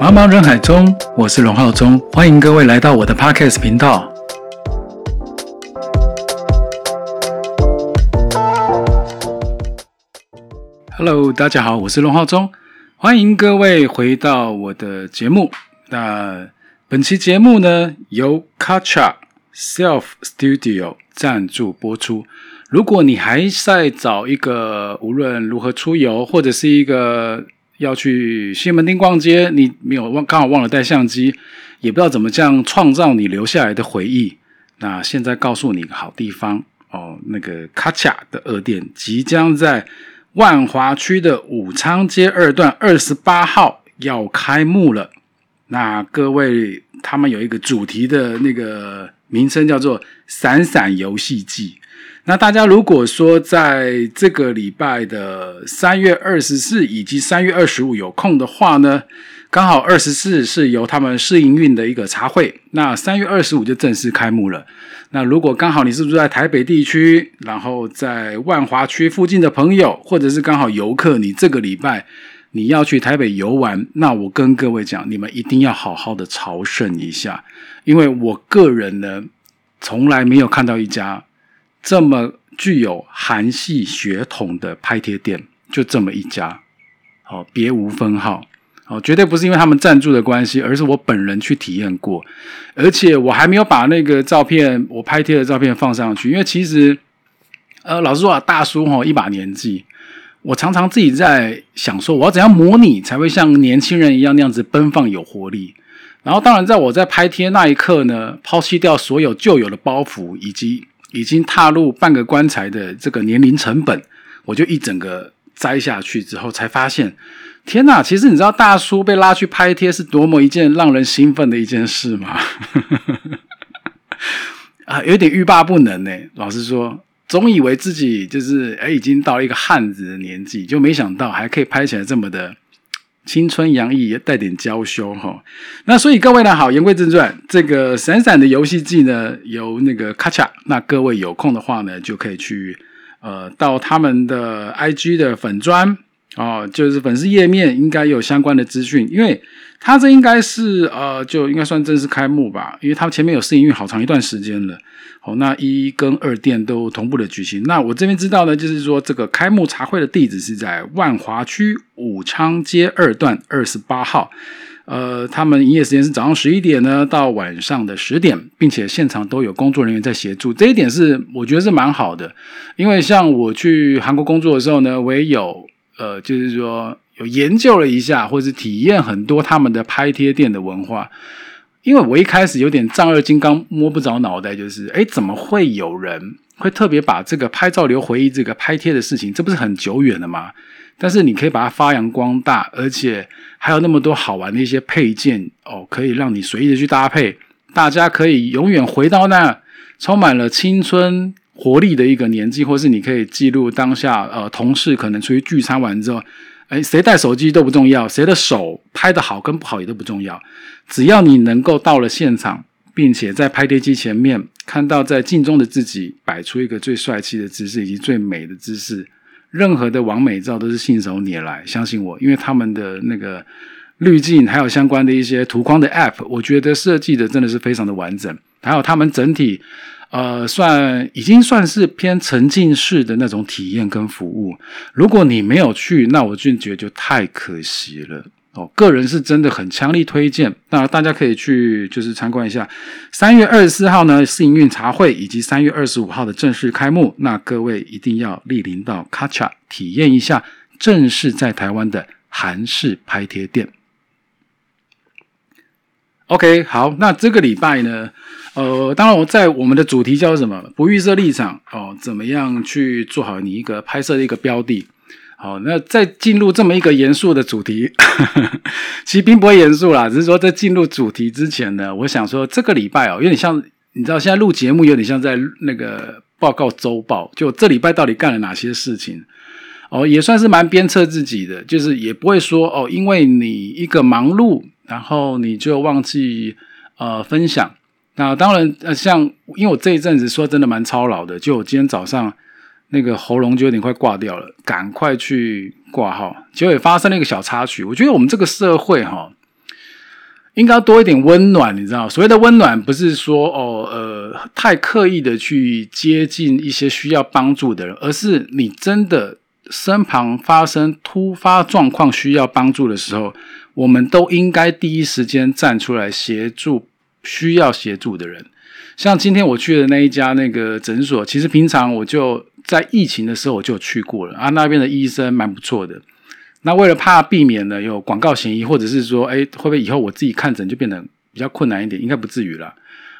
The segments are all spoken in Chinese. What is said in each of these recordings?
茫茫人海中，我是龙浩中，欢迎各位来到我的 Podcast 频道。Hello，大家好，我是龙浩中，欢迎各位回到我的节目。那本期节目呢，由 Kacha Self Studio 赞助播出。如果你还在找一个无论如何出游，或者是一个要去西门町逛街，你没有忘刚好忘了带相机，也不知道怎么这样创造你留下来的回忆。那现在告诉你一个好地方哦，那个卡卡的二店即将在万华区的武昌街二段二十八号要开幕了。那各位，他们有一个主题的那个名称叫做“闪闪游戏季”。那大家如果说在这个礼拜的三月二十四以及三月二十五有空的话呢，刚好二十四是由他们试营运的一个茶会，那三月二十五就正式开幕了。那如果刚好你是住在台北地区，然后在万华区附近的朋友，或者是刚好游客，你这个礼拜你要去台北游玩，那我跟各位讲，你们一定要好好的朝圣一下，因为我个人呢，从来没有看到一家。这么具有韩系血统的拍贴店，就这么一家，好，别无分号，好，绝对不是因为他们赞助的关系，而是我本人去体验过，而且我还没有把那个照片，我拍贴的照片放上去，因为其实，呃，老实说啊，大叔哈，一把年纪，我常常自己在想说，我要怎样模拟才会像年轻人一样那样子奔放有活力，然后当然在我在拍贴那一刻呢，抛弃掉所有旧有的包袱以及。已经踏入半个棺材的这个年龄成本，我就一整个摘下去之后，才发现，天哪！其实你知道大叔被拉去拍贴是多么一件让人兴奋的一件事吗？啊，有点欲罢不能呢。老实说，总以为自己就是哎，已经到了一个汉子的年纪，就没想到还可以拍起来这么的。青春洋溢，也带点娇羞哈。那所以各位呢，好，言归正传，这个闪闪的游戏季呢，由那个卡恰。那各位有空的话呢，就可以去呃到他们的 IG 的粉砖哦，就是粉丝页面应该有相关的资讯，因为它这应该是呃就应该算正式开幕吧，因为他们前面有试营运好长一段时间了。好，那一跟二店都同步的举行。那我这边知道呢，就是说这个开幕茶会的地址是在万华区武昌街二段二十八号。呃，他们营业时间是早上十一点呢到晚上的十点，并且现场都有工作人员在协助。这一点是我觉得是蛮好的，因为像我去韩国工作的时候呢，我也有呃，就是说有研究了一下，或是体验很多他们的拍贴店的文化。因为我一开始有点丈二金刚摸不着脑袋，就是哎，怎么会有人会特别把这个拍照留回忆、这个拍贴的事情，这不是很久远了吗？但是你可以把它发扬光大，而且还有那么多好玩的一些配件哦，可以让你随意的去搭配，大家可以永远回到那充满了青春活力的一个年纪，或是你可以记录当下呃，同事可能出去聚餐完之后。哎，谁带手机都不重要，谁的手拍的好跟不好也都不重要，只要你能够到了现场，并且在拍碟机前面看到在镜中的自己摆出一个最帅气的姿势以及最美的姿势，任何的完美照都是信手拈来。相信我，因为他们的那个滤镜还有相关的一些图框的 App，我觉得设计的真的是非常的完整，还有他们整体。呃，算已经算是偏沉浸式的那种体验跟服务。如果你没有去，那我就觉得就太可惜了哦。个人是真的很强力推荐，那大家可以去就是参观一下。三月二十四号呢是营运茶会，以及三月二十五号的正式开幕。那各位一定要莅临到卡恰体验一下正式在台湾的韩式拍贴店。OK，好，那这个礼拜呢？呃，当然我在我们的主题叫什么？不预设立场哦，怎么样去做好你一个拍摄的一个标的？好，那在进入这么一个严肃的主题，其实并不会严肃啦，只是说在进入主题之前呢，我想说这个礼拜哦，有点像你知道，现在录节目有点像在那个报告周报，就这礼拜到底干了哪些事情哦，也算是蛮鞭策自己的，就是也不会说哦，因为你一个忙碌，然后你就忘记呃分享。那当然，呃，像因为我这一阵子说真的蛮操劳的，就我今天早上那个喉咙就有点快挂掉了，赶快去挂号。结果也发生了一个小插曲，我觉得我们这个社会哈，应该多一点温暖，你知道？所谓的温暖，不是说哦呃太刻意的去接近一些需要帮助的人，而是你真的身旁发生突发状况需要帮助的时候。我们都应该第一时间站出来协助需要协助的人。像今天我去的那一家那个诊所，其实平常我就在疫情的时候我就去过了啊，那边的医生蛮不错的。那为了怕避免呢有广告嫌疑，或者是说，哎，会不会以后我自己看诊就变得比较困难一点？应该不至于了。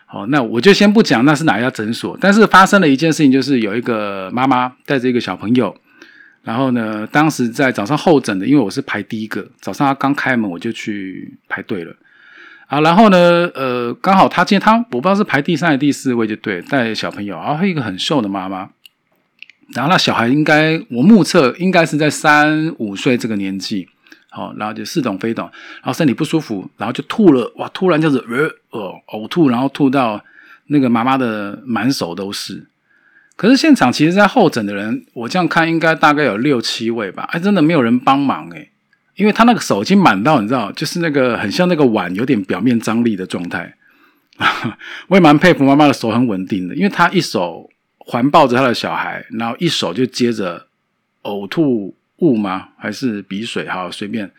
好，那我就先不讲那是哪一家诊所，但是发生了一件事情，就是有一个妈妈带着一个小朋友。然后呢，当时在早上候诊的，因为我是排第一个，早上他刚开门我就去排队了啊。然后呢，呃，刚好他今天他我不知道是排第三还是第四位就对，带小朋友，然后一个很瘦的妈妈，然后那小孩应该我目测应该是在三五岁这个年纪，好，然后就似懂非懂，然后身体不舒服，然后就吐了，哇，突然就是呃呃呕吐，然后吐到那个妈妈的满手都是。可是现场其实，在候诊的人，我这样看应该大概有六七位吧，哎，真的没有人帮忙哎，因为他那个手已经满到，你知道，就是那个很像那个碗有点表面张力的状态。我也蛮佩服妈妈的手很稳定的，因为她一手环抱着她的小孩，然后一手就接着呕吐物吗？还是鼻水？哈，随便。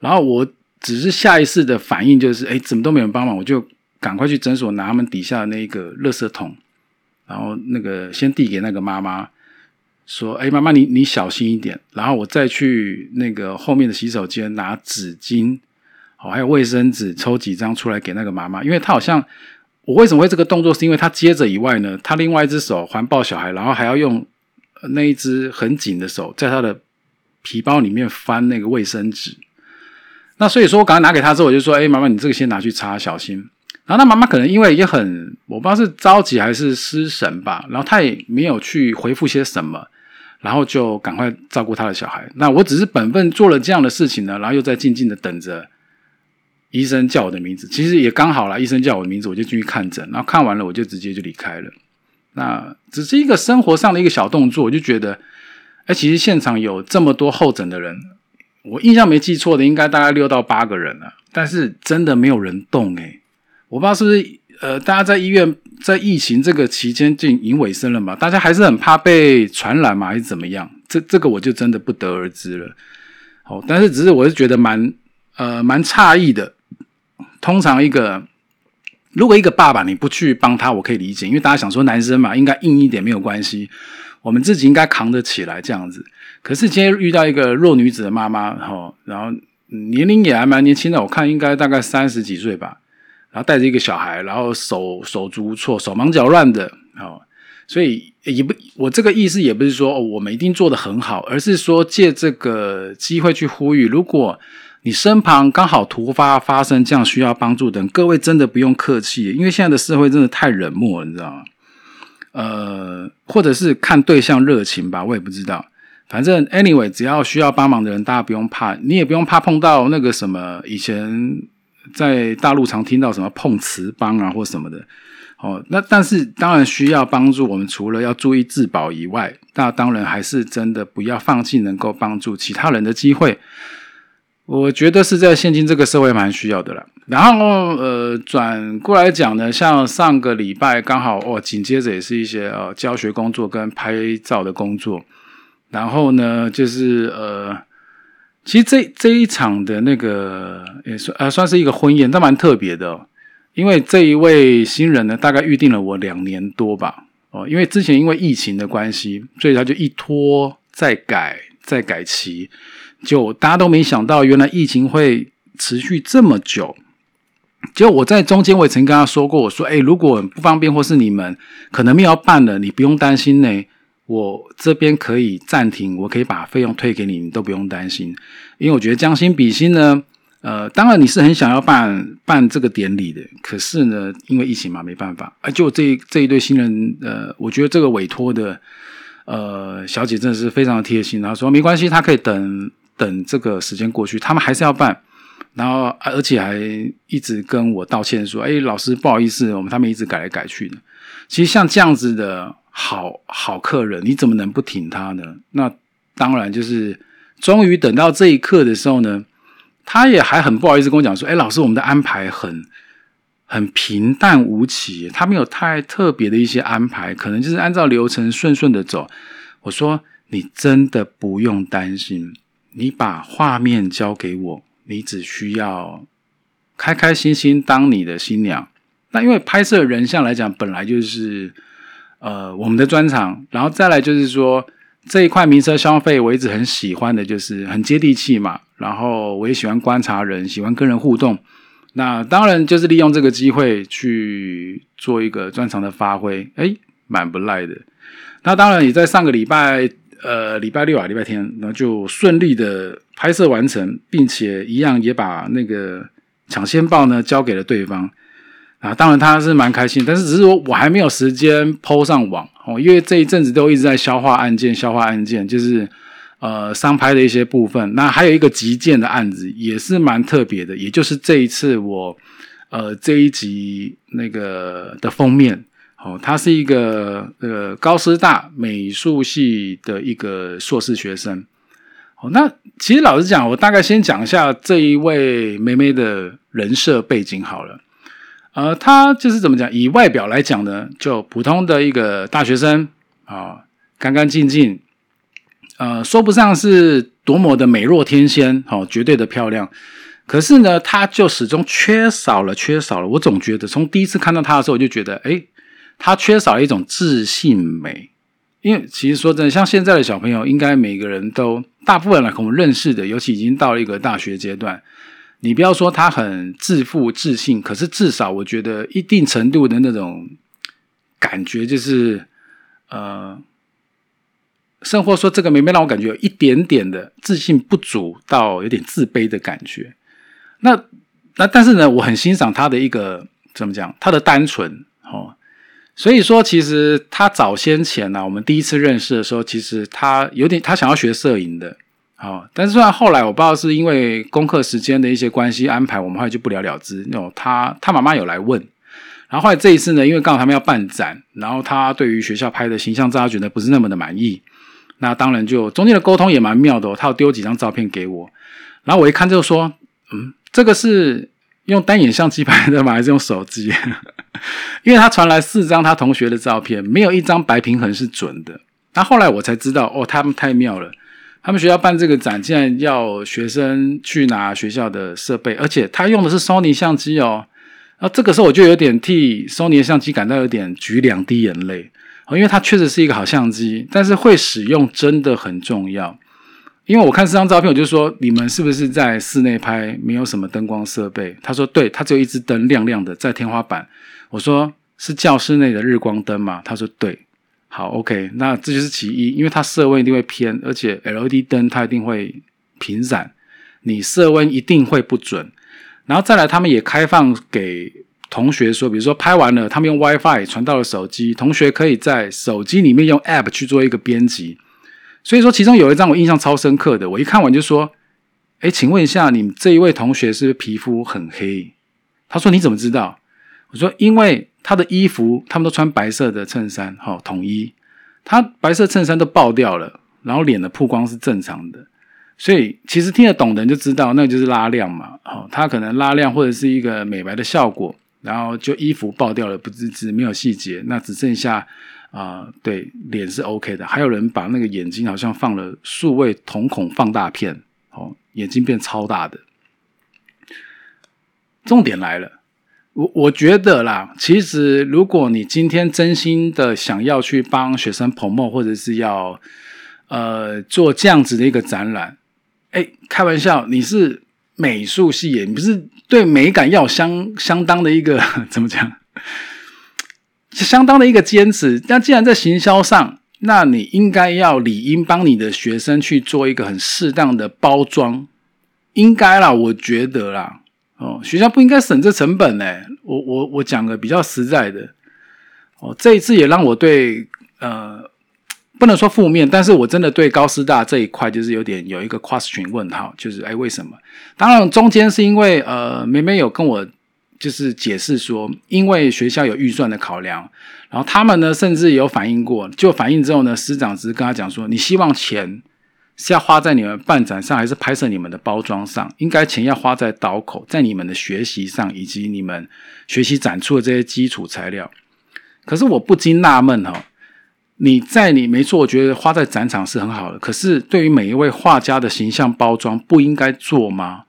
然后我只是下意识的反应就是，哎，怎么都没人帮忙，我就赶快去诊所拿他们底下的那个垃圾桶。然后那个先递给那个妈妈，说：“哎，妈妈，你你小心一点。”然后我再去那个后面的洗手间拿纸巾，哦，还有卫生纸，抽几张出来给那个妈妈。因为她好像我为什么会这个动作，是因为他接着以外呢，他另外一只手环抱小孩，然后还要用那一只很紧的手在他的皮包里面翻那个卫生纸。那所以说我刚刚拿给他之后，我就说：“哎，妈妈，你这个先拿去擦，小心。”然后他妈妈可能因为也很，我不知道是着急还是失神吧，然后他也没有去回复些什么，然后就赶快照顾他的小孩。那我只是本分做了这样的事情呢，然后又在静静的等着医生叫我的名字。其实也刚好了，医生叫我的名字，我就进去看诊，然后看完了我就直接就离开了。那只是一个生活上的一个小动作，我就觉得，哎，其实现场有这么多候诊的人，我印象没记错的，应该大概六到八个人了，但是真的没有人动哎。我不知道是不是呃，大家在医院在疫情这个期间就已经尾声了嘛？大家还是很怕被传染嘛，还是怎么样？这这个我就真的不得而知了。好，但是只是我是觉得蛮呃蛮诧异的。通常一个如果一个爸爸你不去帮他，我可以理解，因为大家想说男生嘛，应该硬一点没有关系，我们自己应该扛得起来这样子。可是今天遇到一个弱女子的妈妈，哈，然后年龄也还蛮年轻的，我看应该大概三十几岁吧。然后带着一个小孩，然后手手足无措、手忙脚乱的，哦，所以也不，我这个意思也不是说我们一定做的很好，而是说借这个机会去呼吁，如果你身旁刚好突发发生这样需要帮助的，各位真的不用客气，因为现在的社会真的太冷漠了，你知道吗？呃，或者是看对象热情吧，我也不知道，反正 anyway，只要需要帮忙的人，大家不用怕，你也不用怕碰到那个什么以前。在大陆常听到什么碰瓷帮啊或什么的，哦，那但是当然需要帮助。我们除了要注意自保以外，那当然还是真的不要放弃能够帮助其他人的机会。我觉得是在现今这个社会蛮需要的了。然后呃，转过来讲呢，像上个礼拜刚好哦，紧接着也是一些呃教学工作跟拍照的工作。然后呢，就是呃。其实这这一场的那个也算呃算是一个婚宴，但蛮特别的，因为这一位新人呢，大概预定了我两年多吧，哦，因为之前因为疫情的关系，所以他就一拖再改再改期，就大家都没想到，原来疫情会持续这么久。就我在中间我也曾跟他说过，我说哎，如果不方便或是你们可能没有办了，你不用担心呢。我这边可以暂停，我可以把费用退给你，你都不用担心。因为我觉得将心比心呢，呃，当然你是很想要办办这个典礼的，可是呢，因为疫情嘛，没办法。啊，就这这一对新人，呃，我觉得这个委托的呃小姐真的是非常的贴心，她说没关系，她可以等等这个时间过去，他们还是要办，然后而且还一直跟我道歉说，哎，老师不好意思，我们他们一直改来改去的。其实像这样子的。好好客人，你怎么能不挺他呢？那当然就是终于等到这一刻的时候呢，他也还很不好意思跟我讲说：“哎，老师，我们的安排很很平淡无奇，他没有太特别的一些安排，可能就是按照流程顺顺的走。”我说：“你真的不用担心，你把画面交给我，你只需要开开心心当你的新娘。那因为拍摄人像来讲，本来就是。”呃，我们的专场，然后再来就是说这一块名车消费，我一直很喜欢的，就是很接地气嘛。然后我也喜欢观察人，喜欢跟人互动。那当然就是利用这个机会去做一个专场的发挥，哎，蛮不赖的。那当然也在上个礼拜，呃，礼拜六啊，礼拜天，然后就顺利的拍摄完成，并且一样也把那个抢先报呢交给了对方。啊，当然他是蛮开心，但是只是说我还没有时间抛上网哦，因为这一阵子都一直在消化案件，消化案件就是呃商拍的一些部分。那还有一个急件的案子也是蛮特别的，也就是这一次我呃这一集那个的封面哦，他是一个呃高师大美术系的一个硕士学生。哦，那其实老实讲，我大概先讲一下这一位妹妹的人设背景好了。呃，他就是怎么讲？以外表来讲呢，就普通的一个大学生啊，干干净净，呃，说不上是多么的美若天仙，哦，绝对的漂亮。可是呢，他就始终缺少了，缺少了。我总觉得从第一次看到他的时候，我就觉得，哎，他缺少了一种自信美。因为其实说真的，像现在的小朋友，应该每个人都，大部分来跟我们认识的，尤其已经到了一个大学阶段。你不要说他很自负自信，可是至少我觉得一定程度的那种感觉，就是呃，甚或说这个妹妹让我感觉有一点点的自信不足，到有点自卑的感觉。那那但是呢，我很欣赏他的一个怎么讲，他的单纯哦。所以说，其实他早先前呢，我们第一次认识的时候，其实他有点他想要学摄影的。好，但是虽然后来我不知道是因为功课时间的一些关系安排，我们后来就不了了之。那种他他妈妈有来问，然后后来这一次呢，因为刚好他们要办展，然后他对于学校拍的形象照觉得不是那么的满意，那当然就中间的沟通也蛮妙的。他有丢几张照片给我，然后我一看就说，嗯，这个是用单眼相机拍的吗？还是用手机？因为他传来四张他同学的照片，没有一张白平衡是准的。那后来我才知道，哦，他们太妙了。他们学校办这个展，竟然要学生去拿学校的设备，而且他用的是 Sony 相机哦。那这个时候我就有点替 Sony 的相机感到有点举两滴眼泪因为它确实是一个好相机，但是会使用真的很重要。因为我看这张照片，我就说你们是不是在室内拍，没有什么灯光设备？他说对，他只有一只灯亮亮的在天花板。我说是教室内的日光灯吗？他说对。好，OK，那这就是其一，因为它色温一定会偏，而且 LED 灯它一定会频闪，你色温一定会不准。然后再来，他们也开放给同学说，比如说拍完了，他们用 WiFi 传到了手机，同学可以在手机里面用 App 去做一个编辑。所以说，其中有一张我印象超深刻的，我一看完就说：“哎，请问一下，你这一位同学是不是皮肤很黑？”他说：“你怎么知道？”我说：“因为。”他的衣服，他们都穿白色的衬衫，好统一。他白色衬衫都爆掉了，然后脸的曝光是正常的，所以其实听得懂的人就知道，那就是拉亮嘛。好，他可能拉亮或者是一个美白的效果，然后就衣服爆掉了，不自知没有细节，那只剩下啊，对，脸是 OK 的。还有人把那个眼睛好像放了数位瞳孔放大片，哦，眼睛变超大的。重点来了。我我觉得啦，其实如果你今天真心的想要去帮学生捧梦，或者是要呃做这样子的一个展览，哎，开玩笑，你是美术系耶，你不是对美感要相相当的一个 怎么讲，相当的一个坚持。那既然在行销上，那你应该要理应帮你的学生去做一个很适当的包装，应该啦，我觉得啦。哦，学校不应该省这成本呢。我我我讲个比较实在的，哦，这一次也让我对呃，不能说负面，但是我真的对高师大这一块就是有点有一个 question 问号，就是哎为什么？当然中间是因为呃，梅梅有跟我就是解释说，因为学校有预算的考量，然后他们呢甚至有反映过，就反映之后呢，师长只是跟他讲说，你希望钱是要花在你们办展上，还是拍摄你们的包装上？应该钱要花在刀口，在你们的学习上，以及你们学习展出的这些基础材料。可是我不禁纳闷哈。你在你没错，我觉得花在展场是很好的。可是对于每一位画家的形象包装，不应该做吗？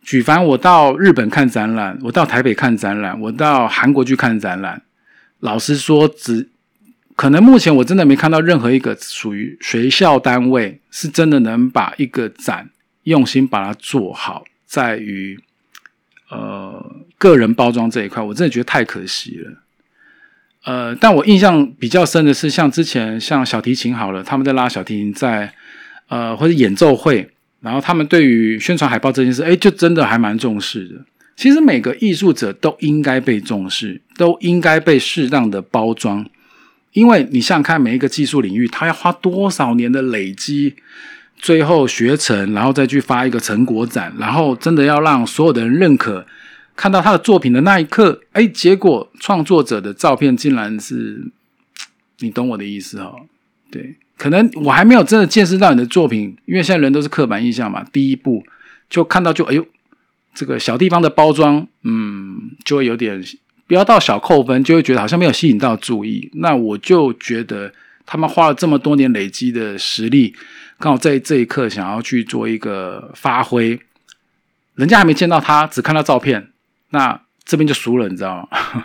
举凡我到日本看展览，我到台北看展览，我到韩国去看展览，老实说，只可能目前我真的没看到任何一个属于学校单位是真的能把一个展用心把它做好，在于呃个人包装这一块，我真的觉得太可惜了。呃，但我印象比较深的是，像之前像小提琴好了，他们在拉小提琴，在呃或者演奏会，然后他们对于宣传海报这件事，哎，就真的还蛮重视的。其实每个艺术者都应该被重视，都应该被适当的包装，因为你想想看，每一个技术领域，他要花多少年的累积，最后学成，然后再去发一个成果展，然后真的要让所有的人认可。看到他的作品的那一刻，哎，结果创作者的照片竟然是，你懂我的意思哈？对，可能我还没有真的见识到你的作品，因为现在人都是刻板印象嘛。第一步就看到就哎呦，这个小地方的包装，嗯，就会有点不要到小扣分，就会觉得好像没有吸引到注意。那我就觉得他们花了这么多年累积的实力，刚好在这一刻想要去做一个发挥，人家还没见到他，只看到照片。那这边就输了，你知道吗？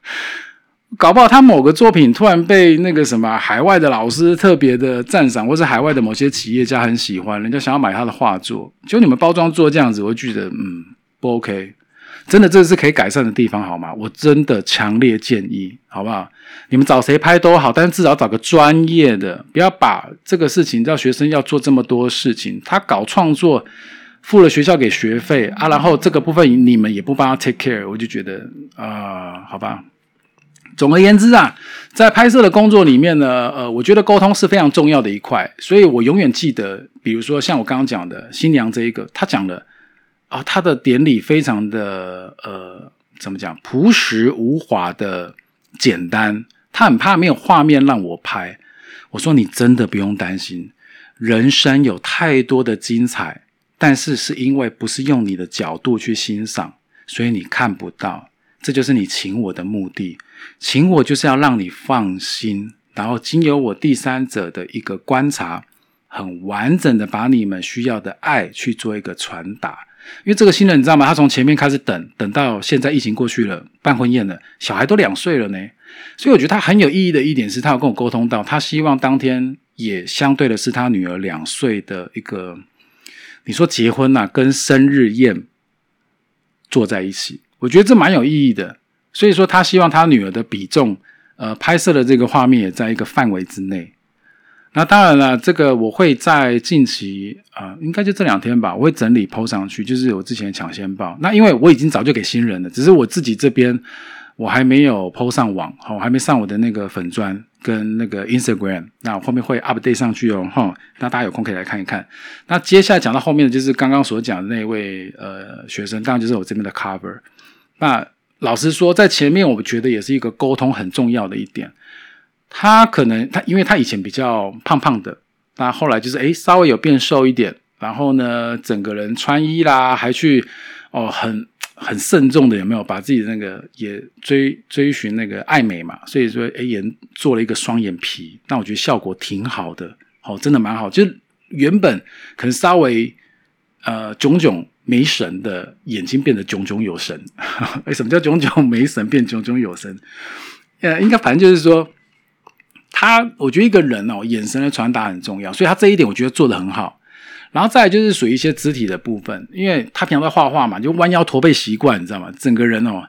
搞不好他某个作品突然被那个什么海外的老师特别的赞赏，或是海外的某些企业家很喜欢，人家想要买他的画作，就你们包装做这样子，我觉得嗯不 OK，真的这是可以改善的地方，好吗？我真的强烈建议，好不好？你们找谁拍都好，但是至少找个专业的，不要把这个事情叫学生要做这么多事情，他搞创作。付了学校给学费啊，然后这个部分你们也不帮他 take care，我就觉得啊，好吧。总而言之啊，在拍摄的工作里面呢，呃，我觉得沟通是非常重要的一块，所以我永远记得，比如说像我刚刚讲的新娘这一个，他讲的啊，他的典礼非常的呃，怎么讲，朴实无华的简单，他很怕没有画面让我拍。我说你真的不用担心，人生有太多的精彩。但是是因为不是用你的角度去欣赏，所以你看不到。这就是你请我的目的，请我就是要让你放心，然后经由我第三者的一个观察，很完整的把你们需要的爱去做一个传达。因为这个新人你知道吗？他从前面开始等，等到现在疫情过去了，办婚宴了，小孩都两岁了呢。所以我觉得他很有意义的一点是，他有跟我沟通到，他希望当天也相对的是他女儿两岁的一个。你说结婚呐，跟生日宴坐在一起，我觉得这蛮有意义的。所以说，他希望他女儿的比重，呃，拍摄的这个画面也在一个范围之内。那当然了，这个我会在近期啊，应该就这两天吧，我会整理抛上去，就是我之前抢先报。那因为我已经早就给新人了，只是我自己这边我还没有抛上网，好，还没上我的那个粉砖。跟那个 Instagram，那我后面会 update 上去哦，哈，那大家有空可以来看一看。那接下来讲到后面的就是刚刚所讲的那位呃学生，当然就是我这边的 cover。那老实说，在前面我觉得也是一个沟通很重要的一点。他可能他因为他以前比较胖胖的，那后来就是诶稍微有变瘦一点，然后呢整个人穿衣啦还去哦很。很慎重的有没有把自己的那个也追追寻那个爱美嘛？所以说，哎，也做了一个双眼皮，那我觉得效果挺好的，好，真的蛮好。就原本可能稍微呃炯炯没神的眼睛变得炯炯有神。哎，什么叫炯炯没神变炯炯有神？呃，应该反正就是说，他我觉得一个人哦，眼神的传达很重要，所以他这一点我觉得做的很好。然后再就是属于一些肢体的部分，因为他平常在画画嘛，就弯腰驼背习惯，你知道吗？整个人哦，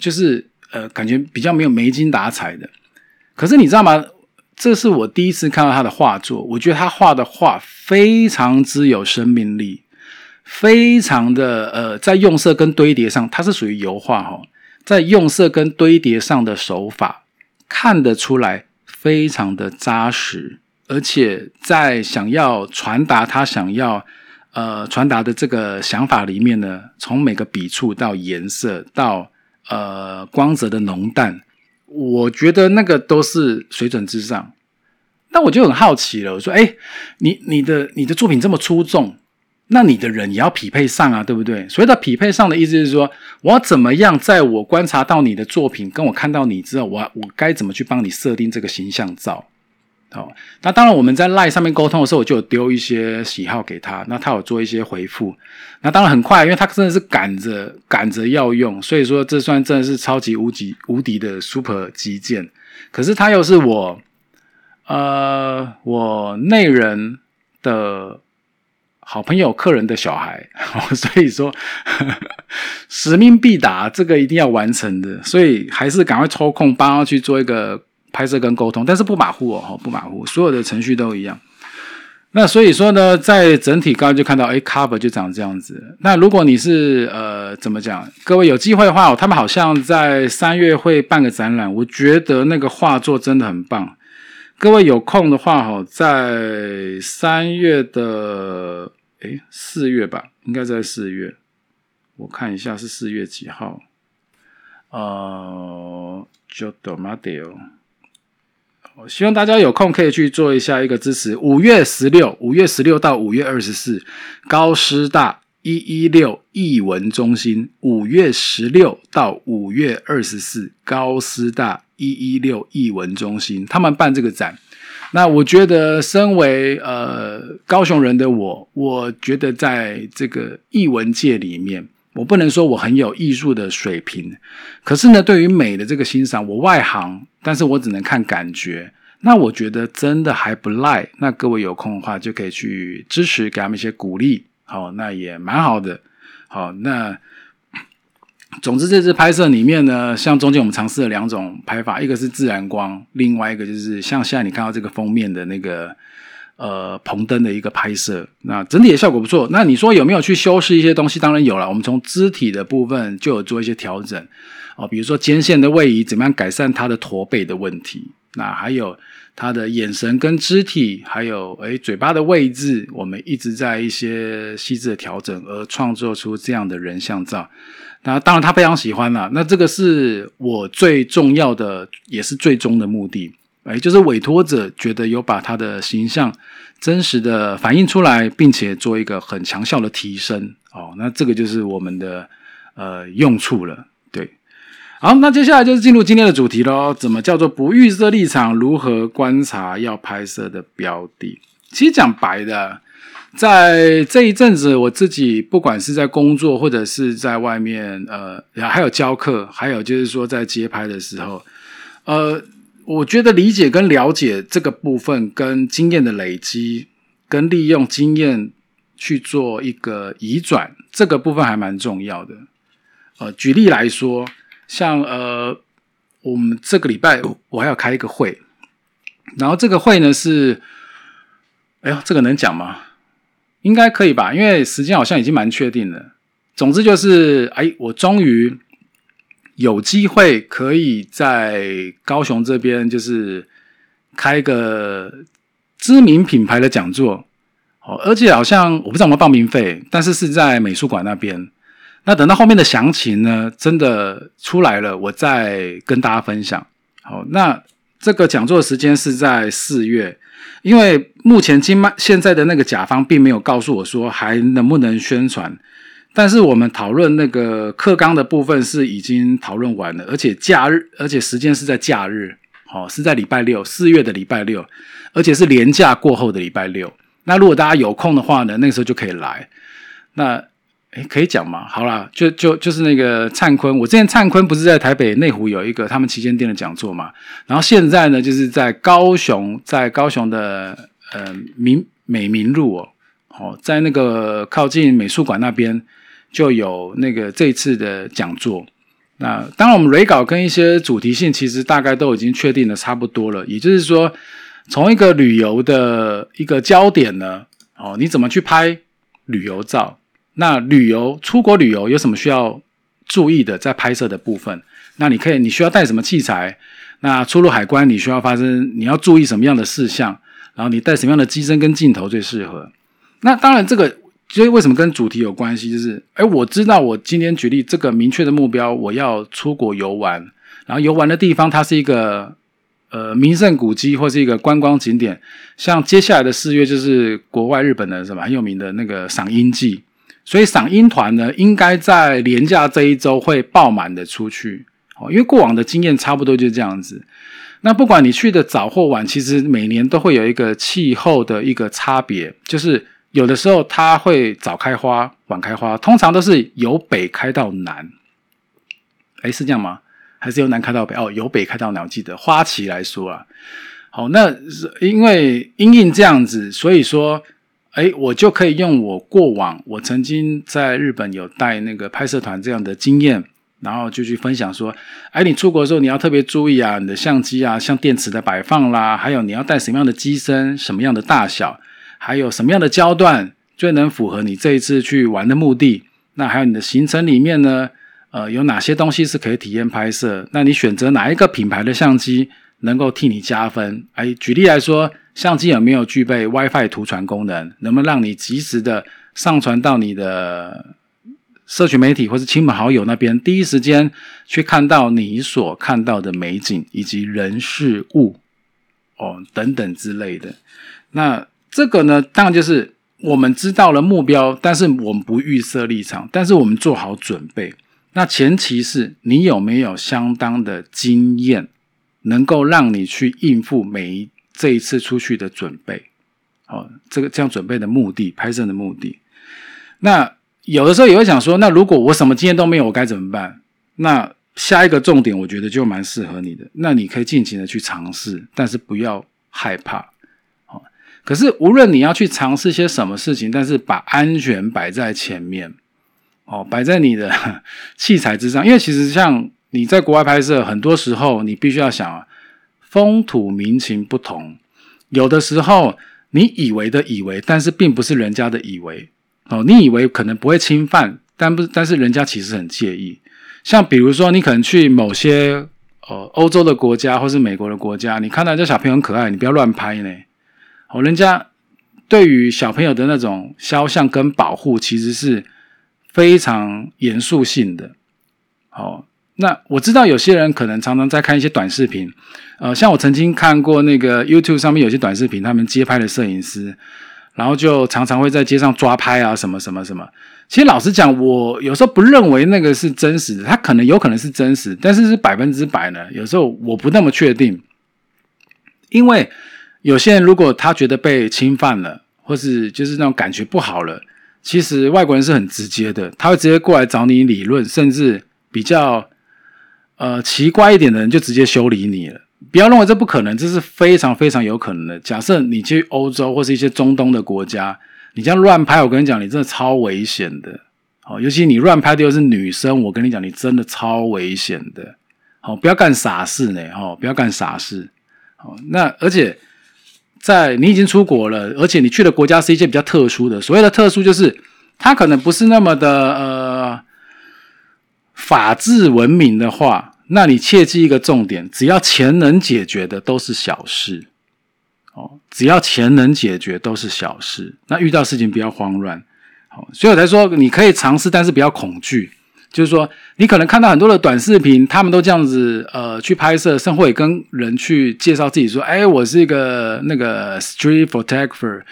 就是呃，感觉比较没有没精打采的。可是你知道吗？这是我第一次看到他的画作，我觉得他画的画非常之有生命力，非常的呃，在用色跟堆叠上，它是属于油画哈，在用色跟堆叠上的手法看得出来，非常的扎实。而且在想要传达他想要呃传达的这个想法里面呢，从每个笔触到颜色到呃光泽的浓淡，我觉得那个都是水准之上。那我就很好奇了，我说：“哎，你你的你的作品这么出众，那你的人也要匹配上啊，对不对？所谓的匹配上的意思是说，我要怎么样，在我观察到你的作品，跟我看到你之后，我我该怎么去帮你设定这个形象照？好，那当然我们在赖上面沟通的时候，我就有丢一些喜好给他，那他有做一些回复。那当然很快，因为他真的是赶着赶着要用，所以说这算真的是超级无极无敌的 super 基建。可是他又是我。”呃，我内人的好朋友、客人的小孩，所以说 使命必达，这个一定要完成的，所以还是赶快抽空帮他去做一个拍摄跟沟通，但是不马虎哦，不马虎，所有的程序都一样。那所以说呢，在整体刚刚就看到，哎，cover 就长这样子。那如果你是呃，怎么讲？各位有机会的话，他们好像在三月会办个展览，我觉得那个画作真的很棒。各位有空的话，哈，在三月的诶四月吧，应该在四月。我看一下是四月几号？呃，就多马迪哦。我希望大家有空可以去做一下一个支持。五月十六，五月十六到五月二十四，高师大一一六艺文中心。五月十六到五月二十四，高师大。一一六艺文中心，他们办这个展，那我觉得，身为呃高雄人的我，我觉得在这个艺文界里面，我不能说我很有艺术的水平，可是呢，对于美的这个欣赏，我外行，但是我只能看感觉。那我觉得真的还不赖。那各位有空的话，就可以去支持，给他们一些鼓励。好，那也蛮好的。好，那。总之，这次拍摄里面呢，像中间我们尝试了两种拍法，一个是自然光，另外一个就是像现在你看到这个封面的那个呃棚灯的一个拍摄。那整体的效果不错。那你说有没有去修饰一些东西？当然有了。我们从肢体的部分就有做一些调整哦，比如说肩线的位移，怎么样改善它的驼背的问题？那还有他的眼神跟肢体，还有诶嘴巴的位置，我们一直在一些细致的调整，而创作出这样的人像照。那当然，他非常喜欢了。那这个是我最重要的，也是最终的目的。哎，就是委托者觉得有把他的形象真实的反映出来，并且做一个很强效的提升。哦，那这个就是我们的呃用处了。对，好，那接下来就是进入今天的主题喽。怎么叫做不预设立场？如何观察要拍摄的标的？其实讲白的。在这一阵子，我自己不管是在工作或者是在外面，呃，还有教课，还有就是说在街拍的时候，呃，我觉得理解跟了解这个部分，跟经验的累积，跟利用经验去做一个移转，这个部分还蛮重要的。呃，举例来说，像呃，我们这个礼拜我还要开一个会，然后这个会呢是，哎呦，这个能讲吗？应该可以吧，因为时间好像已经蛮确定了。总之就是，哎，我终于有机会可以在高雄这边，就是开个知名品牌的讲座。哦，而且好像我不知道有没有报名费，但是是在美术馆那边。那等到后面的详情呢，真的出来了，我再跟大家分享。好，那这个讲座时间是在四月。因为目前金麦现在的那个甲方并没有告诉我说还能不能宣传，但是我们讨论那个课纲的部分是已经讨论完了，而且假日，而且时间是在假日，好是在礼拜六，四月的礼拜六，而且是连假过后的礼拜六。那如果大家有空的话呢，那个时候就可以来。那。哎，可以讲吗？好啦，就就就是那个灿坤，我之前灿坤不是在台北内湖有一个他们旗舰店的讲座嘛？然后现在呢，就是在高雄，在高雄的呃明美明路哦，哦，在那个靠近美术馆那边就有那个这一次的讲座。那当然，我们蕊稿跟一些主题性其实大概都已经确定的差不多了。也就是说，从一个旅游的一个焦点呢，哦，你怎么去拍旅游照？那旅游出国旅游有什么需要注意的？在拍摄的部分，那你可以，你需要带什么器材？那出入海关你需要发生，你要注意什么样的事项？然后你带什么样的机身跟镜头最适合？那当然，这个所以为什么跟主题有关系？就是，哎，我知道我今天举例这个明确的目标，我要出国游玩，然后游玩的地方它是一个呃名胜古迹或是一个观光景点，像接下来的四月就是国外日本的什么很有名的那个赏樱季，所以赏樱团呢应该在年假这一周会爆满的出去，哦，因为过往的经验差不多就是这样子。那不管你去的早或晚，其实每年都会有一个气候的一个差别，就是有的时候它会早开花、晚开花，通常都是由北开到南。哎，是这样吗？还是由南开到北？哦，由北开到南。我记得花期来说啊，好，那是因为因应这样子，所以说，哎，我就可以用我过往我曾经在日本有带那个拍摄团这样的经验。然后就去分享说，哎，你出国的时候你要特别注意啊，你的相机啊，像电池的摆放啦，还有你要带什么样的机身，什么样的大小，还有什么样的焦段最能符合你这一次去玩的目的。那还有你的行程里面呢，呃，有哪些东西是可以体验拍摄？那你选择哪一个品牌的相机能够替你加分？哎，举例来说，相机有没有具备 WiFi 图传功能？能不能让你及时的上传到你的？社群媒体或是亲朋好友那边，第一时间去看到你所看到的美景以及人事物，哦等等之类的。那这个呢，当然就是我们知道了目标，但是我们不预设立场，但是我们做好准备。那前提是你有没有相当的经验，能够让你去应付每一这一次出去的准备。哦，这个这样准备的目的，拍摄的目的，那。有的时候也会想说，那如果我什么经验都没有，我该怎么办？那下一个重点，我觉得就蛮适合你的。那你可以尽情的去尝试，但是不要害怕。好，可是无论你要去尝试些什么事情，但是把安全摆在前面，哦，摆在你的 器材之上。因为其实像你在国外拍摄，很多时候你必须要想啊，风土民情不同，有的时候你以为的以为，但是并不是人家的以为。哦，你以为可能不会侵犯，但不，但是人家其实很介意。像比如说，你可能去某些呃欧洲的国家或是美国的国家，你看到这小朋友很可爱，你不要乱拍呢。哦，人家对于小朋友的那种肖像跟保护，其实是非常严肃性的。好，那我知道有些人可能常常在看一些短视频，呃，像我曾经看过那个 YouTube 上面有些短视频，他们街拍的摄影师。然后就常常会在街上抓拍啊，什么什么什么。其实老实讲，我有时候不认为那个是真实的，他可能有可能是真实，但是是百分之百呢？有时候我不那么确定，因为有些人如果他觉得被侵犯了，或是就是那种感觉不好了，其实外国人是很直接的，他会直接过来找你理论，甚至比较呃奇怪一点的人就直接修理你了。不要认为这不可能，这是非常非常有可能的。假设你去欧洲或是一些中东的国家，你这样乱拍，我跟你讲，你真的超危险的。好，尤其你乱拍的又是女生，我跟你讲，你真的超危险的。好，不要干傻事呢。哦，不要干傻事。好，那而且在你已经出国了，而且你去的国家是一些比较特殊的。所谓的特殊，就是它可能不是那么的呃法治文明的话。那你切记一个重点，只要钱能解决的都是小事，哦，只要钱能解决都是小事。那遇到事情不要慌乱，好，所以我才说你可以尝试，但是不要恐惧。就是说，你可能看到很多的短视频，他们都这样子，呃，去拍摄，甚至也跟人去介绍自己说：“哎，我是一个那个 street photographer，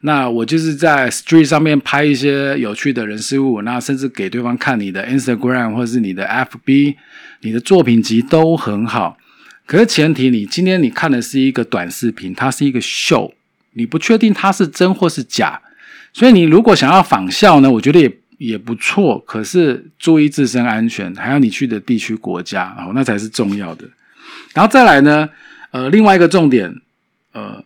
那我就是在 street 上面拍一些有趣的人事物，那甚至给对方看你的 Instagram 或是你的 FB，你的作品集都很好。可是前提，你今天你看的是一个短视频，它是一个秀，你不确定它是真或是假，所以你如果想要仿效呢，我觉得也。也不错，可是注意自身安全，还有你去的地区国家哦，那才是重要的。然后再来呢，呃，另外一个重点，呃，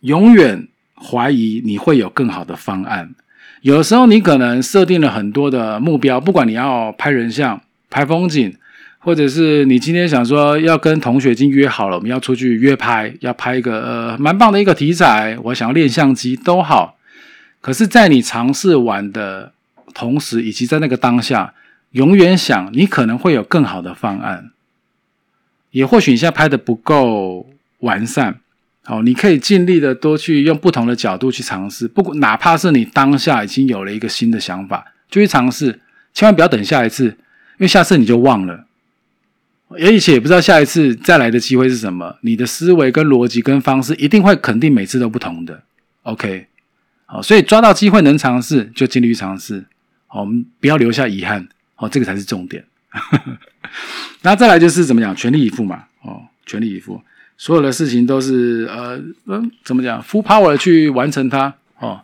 永远怀疑你会有更好的方案。有时候你可能设定了很多的目标，不管你要拍人像、拍风景，或者是你今天想说要跟同学已经约好了，我们要出去约拍，要拍一个呃蛮棒的一个题材，我想要练相机都好。可是，在你尝试完的。同时，以及在那个当下，永远想你可能会有更好的方案，也或许你现在拍的不够完善，哦，你可以尽力的多去用不同的角度去尝试，不管哪怕是你当下已经有了一个新的想法，就去尝试，千万不要等下一次，因为下次你就忘了，也而且也不知道下一次再来的机会是什么，你的思维跟逻辑跟方式一定会肯定每次都不同的。OK，好，所以抓到机会能尝试就尽力尝试，好，我们不要留下遗憾，哦，这个才是重点。那再来就是怎么讲，全力以赴嘛，哦，全力以赴。所有的事情都是呃嗯，怎么讲？full power 去完成它哦。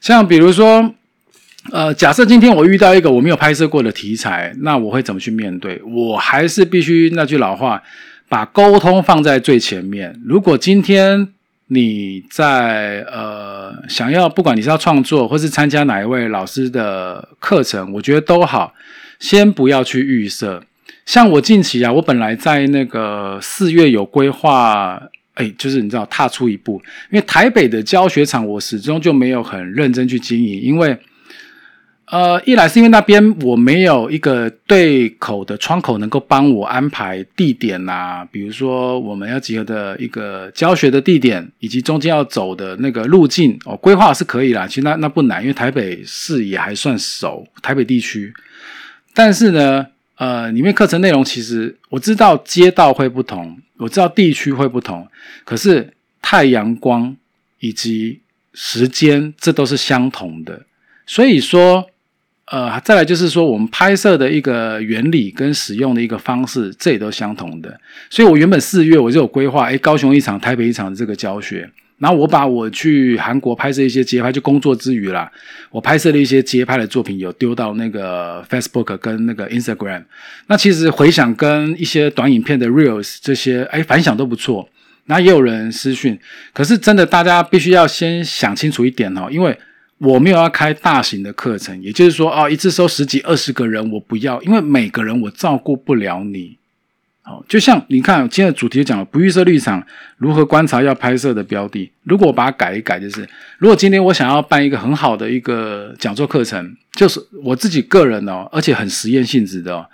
像比如说，呃，假设今天我遇到一个我没有拍摄过的题材，那我会怎么去面对？我还是必须那句老话，把沟通放在最前面。如果今天你在呃想要，不管你是要创作或是参加哪一位老师的课程，我觉得都好，先不要去预设。像我近期啊，我本来在那个四月有规划，哎，就是你知道踏出一步，因为台北的教学场我始终就没有很认真去经营，因为呃，一来是因为那边我没有一个对口的窗口能够帮我安排地点呐，比如说我们要集合的一个教学的地点，以及中间要走的那个路径哦，规划是可以啦，其实那那不难，因为台北市也还算熟，台北地区，但是呢。呃，里面课程内容其实我知道街道会不同，我知道地区会不同，可是太阳光以及时间这都是相同的。所以说，呃，再来就是说我们拍摄的一个原理跟使用的一个方式，这也都相同的。所以我原本四月我就有规划，哎，高雄一场，台北一场的这个教学。然后我把我去韩国拍摄一些街拍，就工作之余啦，我拍摄的一些街拍的作品有丢到那个 Facebook 跟那个 Instagram。那其实回想跟一些短影片的 Reels 这些，哎，反响都不错。那也有人私讯，可是真的大家必须要先想清楚一点哦，因为我没有要开大型的课程，也就是说啊，一次收十几二十个人，我不要，因为每个人我照顾不了你。好，就像你看，今天的主题讲了不预设立场，如何观察要拍摄的标的。如果我把它改一改，就是如果今天我想要办一个很好的一个讲座课程，就是我自己个人哦，而且很实验性质的哦。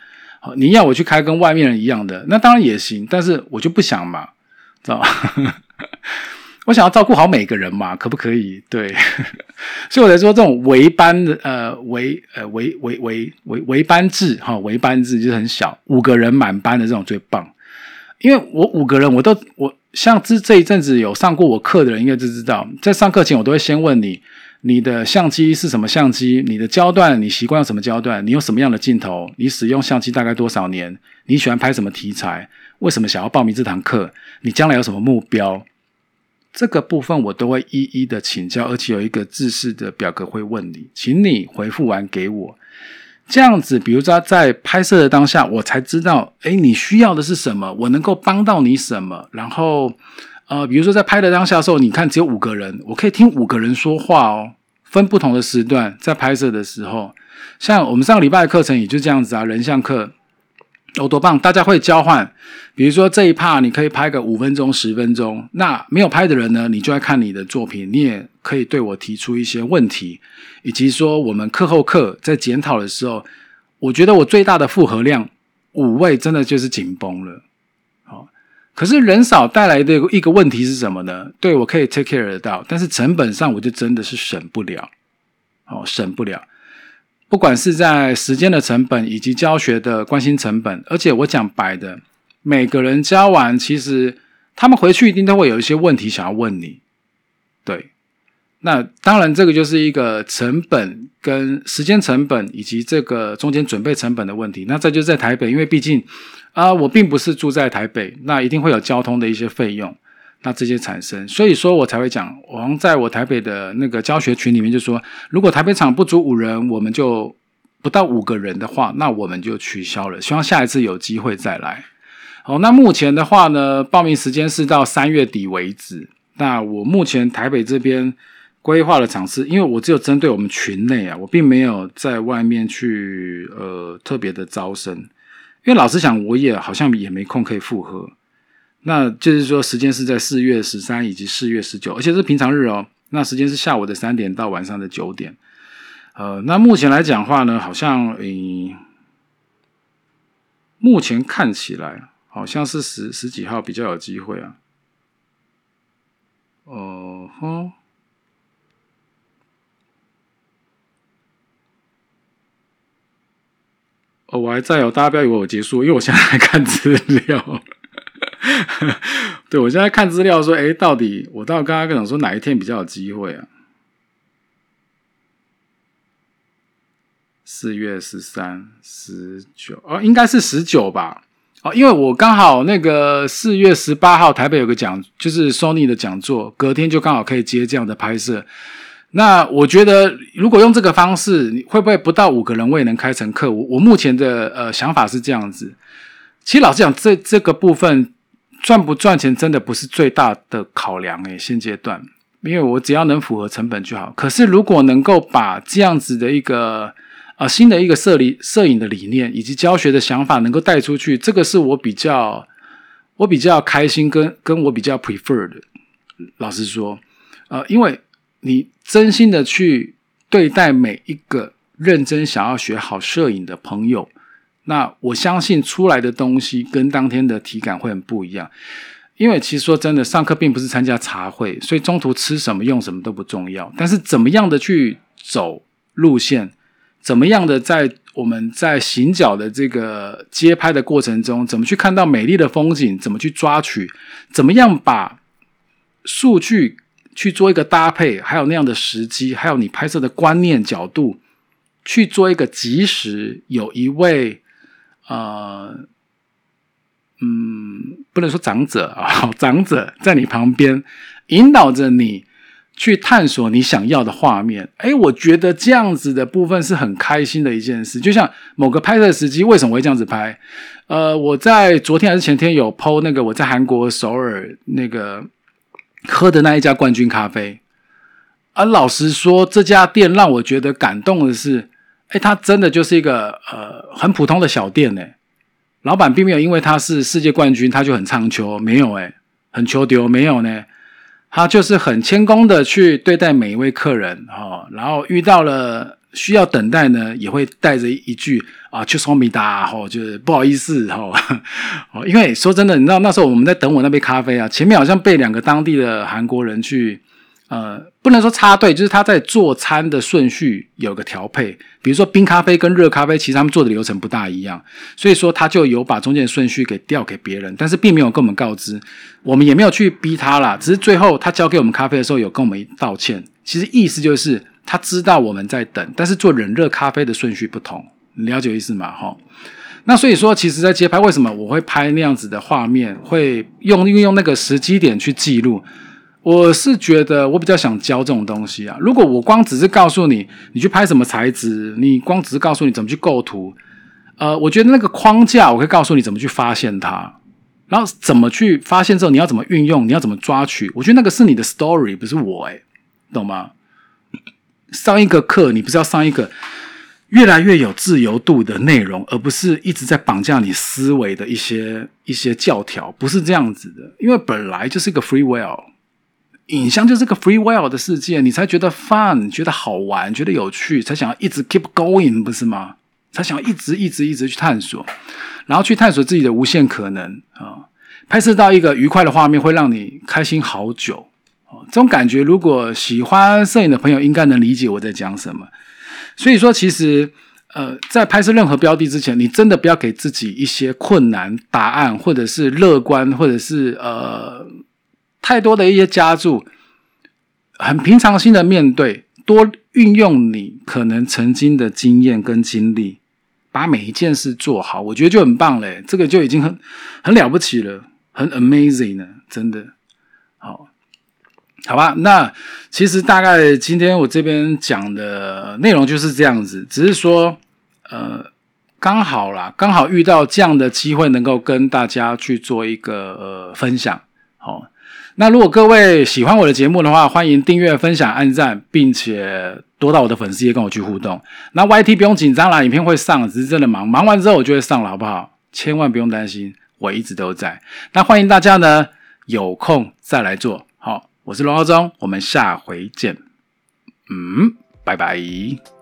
你要我去开跟外面人一样的，那当然也行，但是我就不想嘛，知道吧？我想要照顾好每个人嘛，可不可以？对，所以我才说这种围班的，呃，围呃围围围围围班制哈，围班制就是很小，五个人满班的这种最棒。因为我五个人，我都我像这这一阵子有上过我课的人，应该就知道，在上课前我都会先问你，你的相机是什么相机？你的焦段你习惯用什么焦段？你用什么样的镜头？你使用相机大概多少年？你喜欢拍什么题材？为什么想要报名这堂课？你将来有什么目标？这个部分我都会一一的请教，而且有一个自式的表格会问你，请你回复完给我。这样子，比如说在拍摄的当下，我才知道，哎，你需要的是什么，我能够帮到你什么。然后，呃，比如说在拍的当下的时候，你看只有五个人，我可以听五个人说话哦，分不同的时段在拍摄的时候，像我们上个礼拜的课程也就这样子啊，人像课。有多棒！大家会交换，比如说这一趴你可以拍个五分钟、十分钟。那没有拍的人呢，你就来看你的作品，你也可以对我提出一些问题，以及说我们课后课在检讨的时候，我觉得我最大的负荷量五位真的就是紧绷了。好，可是人少带来的一个问题是什么呢？对我可以 take care 得到，但是成本上我就真的是省不了，哦，省不了。不管是在时间的成本以及教学的关心成本，而且我讲白的，每个人教完，其实他们回去一定都会有一些问题想要问你。对，那当然这个就是一个成本跟时间成本以及这个中间准备成本的问题。那这就是在台北，因为毕竟啊，我并不是住在台北，那一定会有交通的一些费用。那这些产生，所以说我才会讲，我在我台北的那个教学群里面就说，如果台北场不足五人，我们就不到五个人的话，那我们就取消了。希望下一次有机会再来。好，那目前的话呢，报名时间是到三月底为止。那我目前台北这边规划的场次，因为我只有针对我们群内啊，我并没有在外面去呃特别的招生，因为老实讲，我也好像也没空可以复合。那就是说，时间是在四月十三以及四月十九，而且是平常日哦。那时间是下午的三点到晚上的九点。呃，那目前来讲话呢，好像诶，目前看起来好像是十十几号比较有机会啊。哦吼。哦，我还在哦，大家不要以为我结束，因为我现在在看资料。对我现在看资料说，哎，到底我到刚刚讲说哪一天比较有机会啊？四月十三、十九哦，应该是十九吧？哦，因为我刚好那个四月十八号台北有个讲，就是 Sony 的讲座，隔天就刚好可以接这样的拍摄。那我觉得，如果用这个方式，你会不会不到五个人我也能开成课？我我目前的呃想法是这样子。其实老实讲，这这个部分赚不赚钱，真的不是最大的考量诶。现阶段，因为我只要能符合成本就好。可是如果能够把这样子的一个啊新的一个摄理摄影的理念以及教学的想法能够带出去，这个是我比较我比较开心跟跟我比较 prefer 的。老实说，呃，因为。你真心的去对待每一个认真想要学好摄影的朋友，那我相信出来的东西跟当天的体感会很不一样。因为其实说真的，上课并不是参加茶会，所以中途吃什么用什么都不重要。但是怎么样的去走路线，怎么样的在我们在行脚的这个街拍的过程中，怎么去看到美丽的风景，怎么去抓取，怎么样把数据。去做一个搭配，还有那样的时机，还有你拍摄的观念角度，去做一个及时。有一位呃，嗯，不能说长者啊，长者在你旁边引导着你去探索你想要的画面。哎，我觉得这样子的部分是很开心的一件事。就像某个拍摄时机，为什么会这样子拍？呃，我在昨天还是前天有 PO 那个我在韩国首尔那个。喝的那一家冠军咖啡，而老实说，这家店让我觉得感动的是，哎，它真的就是一个呃很普通的小店呢。老板并没有因为他是世界冠军，他就很唱秋，没有哎，很求丢，没有呢。他就是很谦恭的去对待每一位客人哈，然后遇到了需要等待呢，也会带着一句啊，就说米达哈，就是不好意思哈，哦，因为说真的，你知道那时候我们在等我那杯咖啡啊，前面好像被两个当地的韩国人去。呃，不能说插队，就是他在做餐的顺序有个调配，比如说冰咖啡跟热咖啡，其实他们做的流程不大一样，所以说他就有把中间的顺序给调给别人，但是并没有跟我们告知，我们也没有去逼他啦，只是最后他交给我们咖啡的时候有跟我们道歉，其实意思就是他知道我们在等，但是做冷热咖啡的顺序不同，你了解意思吗？哈，那所以说，其实，在街拍为什么我会拍那样子的画面，会用运用那个时机点去记录？我是觉得我比较想教这种东西啊。如果我光只是告诉你，你去拍什么材质，你光只是告诉你怎么去构图，呃，我觉得那个框架我会告诉你怎么去发现它，然后怎么去发现之后你要怎么运用，你要怎么抓取。我觉得那个是你的 story，不是我诶懂吗？上一个课你不是要上一个越来越有自由度的内容，而不是一直在绑架你思维的一些一些教条，不是这样子的。因为本来就是一个 free will。影像就是个 free will 的世界，你才觉得 fun，觉得好玩，觉得有趣，才想要一直 keep going，不是吗？才想要一直一直一直去探索，然后去探索自己的无限可能啊！拍摄到一个愉快的画面，会让你开心好久哦。这种感觉，如果喜欢摄影的朋友，应该能理解我在讲什么。所以说，其实呃，在拍摄任何标的之前，你真的不要给自己一些困难答案，或者是乐观，或者是呃。太多的一些加注，很平常心的面对，多运用你可能曾经的经验跟经历，把每一件事做好，我觉得就很棒嘞。这个就已经很很了不起了，很 amazing 呢，真的。好，好吧，那其实大概今天我这边讲的内容就是这样子，只是说，呃，刚好啦，刚好遇到这样的机会，能够跟大家去做一个呃分享，好。那如果各位喜欢我的节目的话，欢迎订阅、分享、按赞，并且多到我的粉丝页跟我去互动。那 YT 不用紧张啦，影片会上，只是真的忙，忙完之后我就会上了，好不好？千万不用担心，我一直都在。那欢迎大家呢，有空再来做。好，我是龙浩忠，我们下回见。嗯，拜拜。